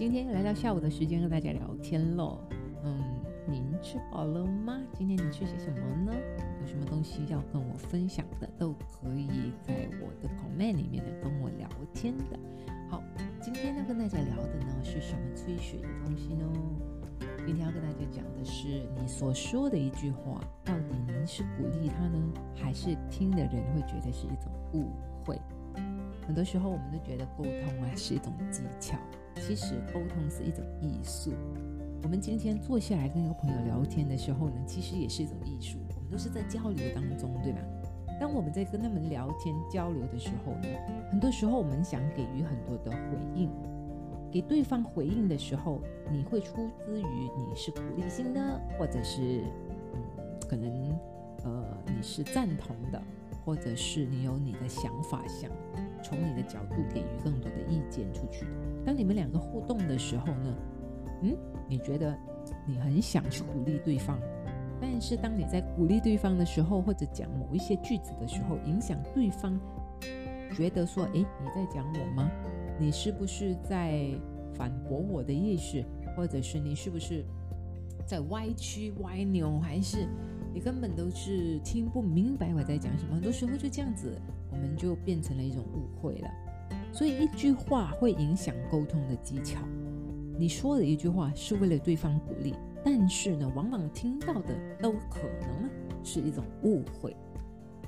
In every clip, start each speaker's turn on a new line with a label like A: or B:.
A: 今天来到下午的时间跟大家聊天喽。嗯，您吃饱了吗？今天你吃些什么呢？有什么东西要跟我分享的，都可以在我的 comment 里面呢跟我聊天的。好，今天要跟大家聊的呢是什么催血的东西呢？今天要跟大家讲的是，你所说的一句话，到底您是鼓励他呢，还是听的人会觉得是一种误会？很多时候我们都觉得沟通啊是一种技巧，其实沟通是一种艺术。我们今天坐下来跟一个朋友聊天的时候呢，其实也是一种艺术。我们都是在交流当中，对吧？当我们在跟他们聊天交流的时候呢，很多时候我们想给予很多的回应。给对方回应的时候，你会出自于你是鼓励性的，或者是嗯，可能呃你是赞同的，或者是你有你的想法，想从你的角度给予更多的意见出去。当你们两个互动的时候呢，嗯，你觉得你很想去鼓励对方，但是当你在鼓励对方的时候，或者讲某一些句子的时候，影响对方觉得说，诶，你在讲我吗？你是不是在反驳我的意思，或者是你是不是在歪曲歪扭，还是你根本都是听不明白我在讲什么？很多时候就这样子，我们就变成了一种误会了。所以一句话会影响沟通的技巧。你说的一句话是为了对方鼓励，但是呢，往往听到的都可能是一种误会。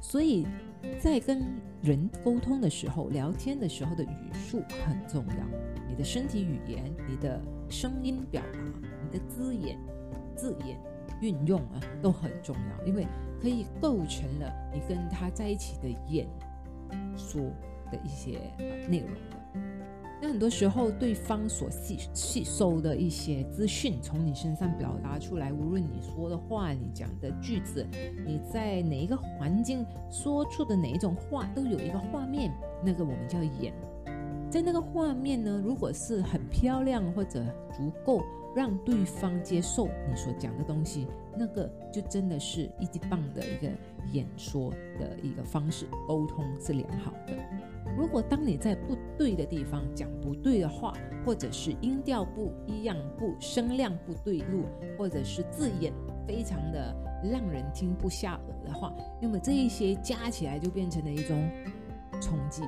A: 所以在跟人沟通的时候，聊天的时候的语速很重要。你的身体语言、你的声音表达、你的字眼、字眼运用啊，都很重要，因为可以构成了你跟他在一起的演说的一些内容的。那很多时候，对方所吸吸收的一些资讯，从你身上表达出来，无论你说的话、你讲的句子，你在哪一个环境说出的哪一种话，都有一个画面，那个我们叫演。在那个画面呢，如果是很漂亮或者足够让对方接受你所讲的东西，那个就真的是一级棒的一个演说的一个方式，沟通是良好的。如果当你在不对的地方讲不对的话，或者是音调不一样、不声量不对路，或者是字眼非常的让人听不下耳的话，那么这一些加起来就变成了一种冲击，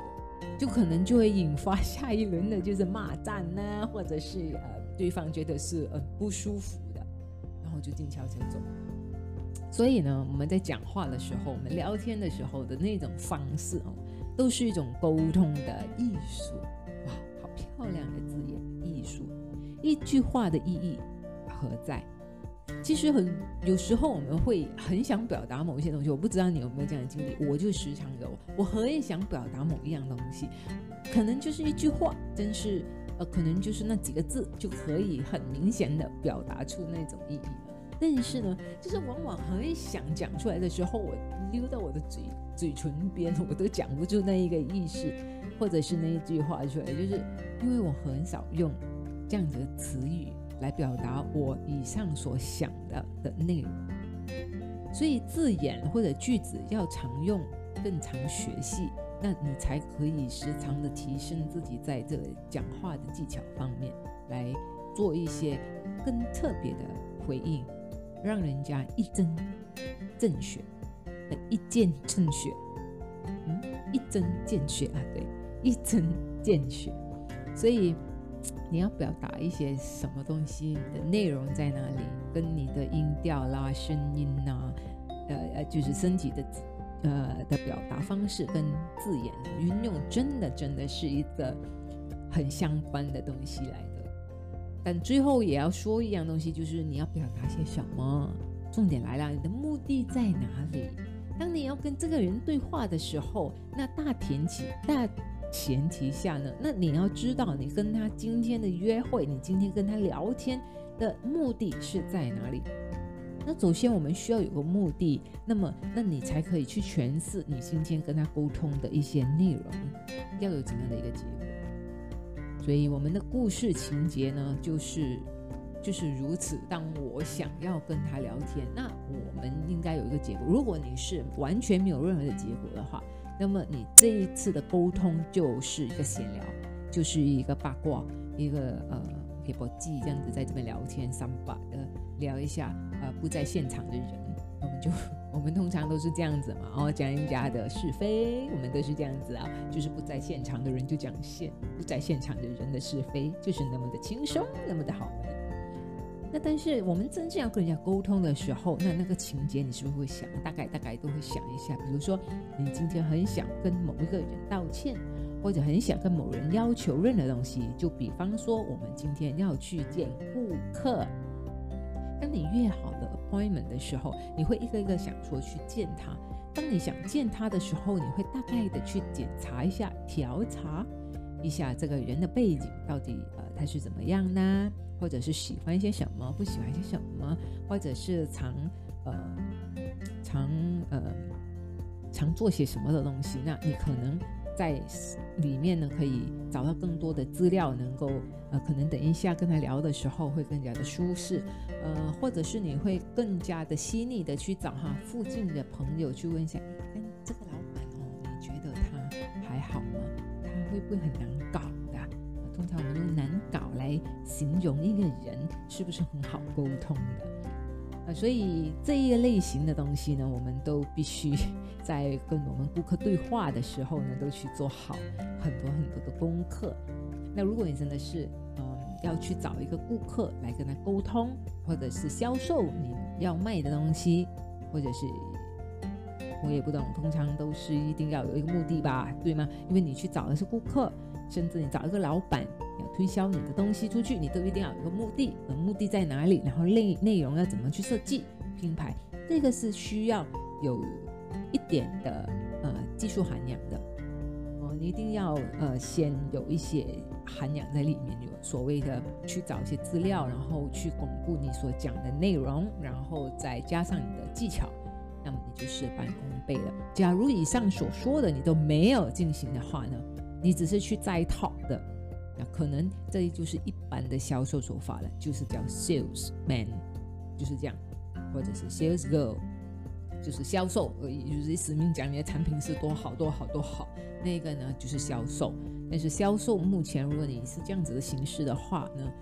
A: 就可能就会引发下一轮的就是骂战呢，或者是呃对方觉得是呃不舒服的，然后就静悄悄走。所以呢，我们在讲话的时候，我们聊天的时候的那种方式哦。都是一种沟通的艺术，哇，好漂亮的字眼，艺术。一句话的意义何在？其实很有时候我们会很想表达某一些东西，我不知道你有没有这样的经历，我就时常有，我很想表达某一样东西，可能就是一句话，真是呃，可能就是那几个字就可以很明显的表达出那种意义了。但是呢，就是往往很想讲出来的时候，我溜到我的嘴嘴唇边，我都讲不出那一个意思，或者是那一句话出来，就是因为我很少用这样子的词语来表达我以上所想的的内容，所以字眼或者句子要常用，更常学习，那你才可以时常的提升自己在这讲话的技巧方面，来做一些更特别的回应。让人家一针见血，一见见血，嗯，一针见血啊，对，一针见血。所以你要表达一些什么东西你的内容在哪里，跟你的音调啦、声音呐，呃呃，就是身体的呃的表达方式跟字眼运用，真的真的是一个很相关的东西来的。但最后也要说一样东西，就是你要表达些什么。重点来了，你的目的在哪里？当你要跟这个人对话的时候，那大前提大前提下呢，那你要知道你跟他今天的约会，你今天跟他聊天的目的是在哪里？那首先我们需要有个目的，那么那你才可以去诠释你今天跟他沟通的一些内容，要有怎样的一个结果？所以我们的故事情节呢，就是就是如此。当我想要跟他聊天，那我们应该有一个结果。如果你是完全没有任何的结果的话，那么你这一次的沟通就是一个闲聊，就是一个八卦，一个呃可以不记这样子在这边聊天，三八的聊一下，呃，不在现场的人，我们就 我们通常都是这样子嘛，然后讲人家的是非，我们都是这样子啊，就是不在现场的人就讲现不在现场的人的是非，就是那么的轻松，那么的好。那但是我们真正要跟人家沟通的时候，那那个情节你是不是会想，大概大概都会想一下，比如说你今天很想跟某一个人道歉。或者很想跟某人要求任何东西，就比方说我们今天要去见顾客。当你约好了 appointment 的时候，你会一个一个想说去见他。当你想见他的时候，你会大概的去检查一下、调查一下这个人的背景，到底呃他是怎么样呢？或者是喜欢一些什么，不喜欢一些什么，或者是常呃常呃常做些什么的东西？那你可能。在里面呢，可以找到更多的资料，能够呃，可能等一下跟他聊的时候会更加的舒适，呃，或者是你会更加的细腻的去找哈附近的朋友去问一下，哎这个老板哦，你觉得他还好吗？他会不会很难搞？通常我们用难搞来形容一个人，是不是很好沟通的？啊，所以这一类型的东西呢，我们都必须在跟我们顾客对话的时候呢，都去做好很多很多的功课。那如果你真的是嗯要去找一个顾客来跟他沟通，或者是销售你要卖的东西，或者是我也不懂，通常都是一定要有一个目的吧，对吗？因为你去找的是顾客，甚至你找一个老板要。推销你的东西出去，你都一定要有个目的，目的在哪里？然后内内容要怎么去设计品牌？这个是需要有一点的呃技术涵养的哦。你一定要呃先有一些涵养在里面，有所谓的去找一些资料，然后去巩固你所讲的内容，然后再加上你的技巧，那么你就事半功倍了。假如以上所说的你都没有进行的话呢，你只是去摘套的。那可能这就是一般的销售手法了，就是叫 sales man，就是这样，或者是 sales girl，就是销售而已，就是使命讲你的产品是多好多好多好，那个呢就是销售。但是销售目前如果你是这样子的形式的话呢，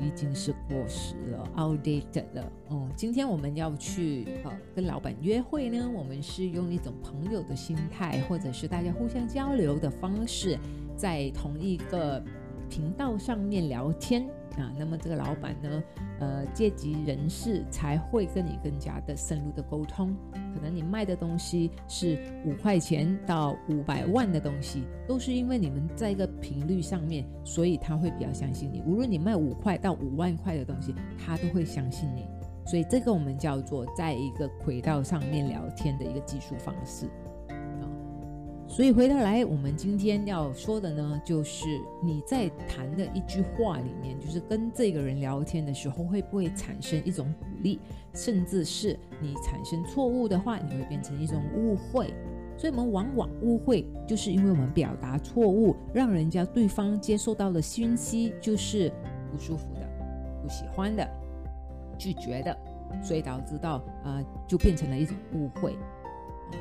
A: 已经是过时了，outdated 了。哦，今天我们要去呃跟老板约会呢，我们是用一种朋友的心态，或者是大家互相交流的方式。在同一个频道上面聊天啊，那么这个老板呢，呃，阶级人士才会跟你更加的深入的沟通。可能你卖的东西是五块钱到五百万的东西，都是因为你们在一个频率上面，所以他会比较相信你。无论你卖五块到五万块的东西，他都会相信你。所以这个我们叫做在一个轨道上面聊天的一个技术方式。所以回头来，我们今天要说的呢，就是你在谈的一句话里面，就是跟这个人聊天的时候，会不会产生一种鼓励，甚至是你产生错误的话，你会变成一种误会。所以，我们往往误会，就是因为我们表达错误，让人家对方接受到的讯息就是不舒服的、不喜欢的、拒绝的，所以导致到呃，就变成了一种误会。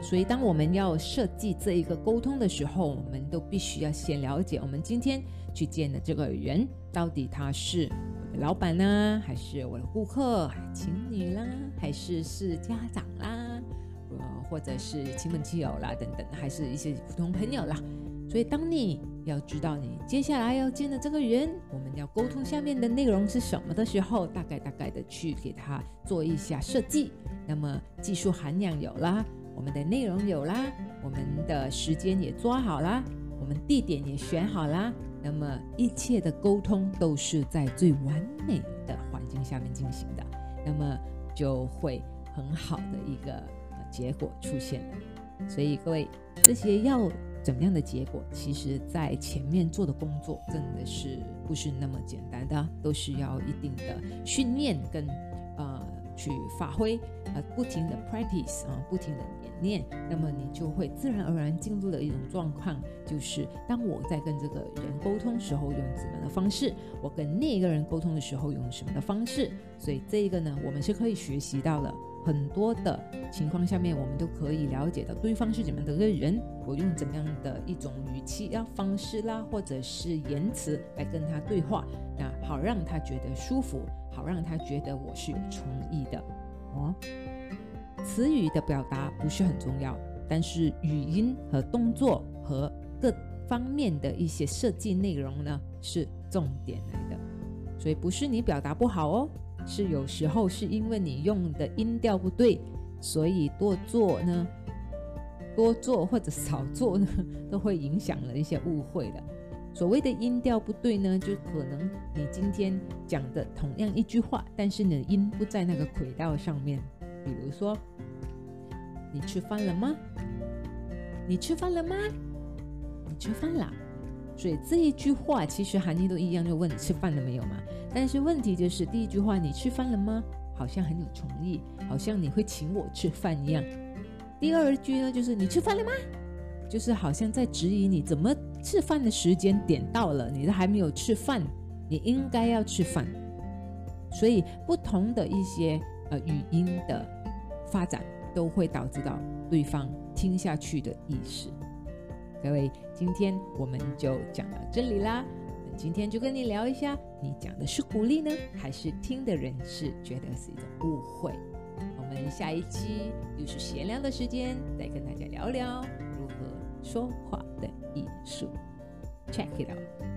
A: 所以，当我们要设计这一个沟通的时候，我们都必须要先了解我们今天去见的这个人，到底他是老板呢，还是我的顾客、情侣啦，还是是家长啦，呃，或者是亲朋戚友啦等等，还是一些普通朋友啦。所以，当你要知道你接下来要见的这个人，我们要沟通下面的内容是什么的时候，大概大概的去给他做一下设计。那么，技术涵养有啦。我们的内容有啦，我们的时间也抓好啦，我们地点也选好啦，那么一切的沟通都是在最完美的环境下面进行的，那么就会很好的一个结果出现了。所以各位，这些要怎么样的结果，其实在前面做的工作真的是不是那么简单的，都是要一定的训练跟呃去发挥，呃不停的 practice 啊，不停的。念，那么你就会自然而然进入了一种状况，就是当我在跟这个人沟通时候用怎么样的方式，我跟另一个人沟通的时候用什么的方式，所以这一个呢，我们是可以学习到了很多的情况下面，我们都可以了解到对方是怎么样的一个人，我用怎么样的一种语气、要方式啦，或者是言辞来跟他对话，那好让他觉得舒服，好让他觉得我是有诚意的哦。词语的表达不是很重要，但是语音和动作和各方面的一些设计内容呢是重点来的。所以不是你表达不好哦，是有时候是因为你用的音调不对，所以多做呢，多做或者少做呢，都会影响了一些误会的。所谓的音调不对呢，就可能你今天讲的同样一句话，但是你的音不在那个轨道上面。比如说，你吃饭了吗？你吃饭了吗？你吃饭了。所以这一句话其实含义都一样，就问你吃饭了没有嘛。但是问题就是第一句话你吃饭了吗？好像很有诚意，好像你会请我吃饭一样。第二句呢，就是你吃饭了吗？就是好像在质疑你怎么吃饭的时间点到了，你都还没有吃饭，你应该要吃饭。所以不同的一些。呃，语音的发展都会导致到对方听下去的意识。各位，今天我们就讲到这里啦。今天就跟你聊一下，你讲的是鼓励呢，还是听的人是觉得是一种误会？我们下一期又是闲聊的时间，再跟大家聊聊如何说话的艺术。Check it out。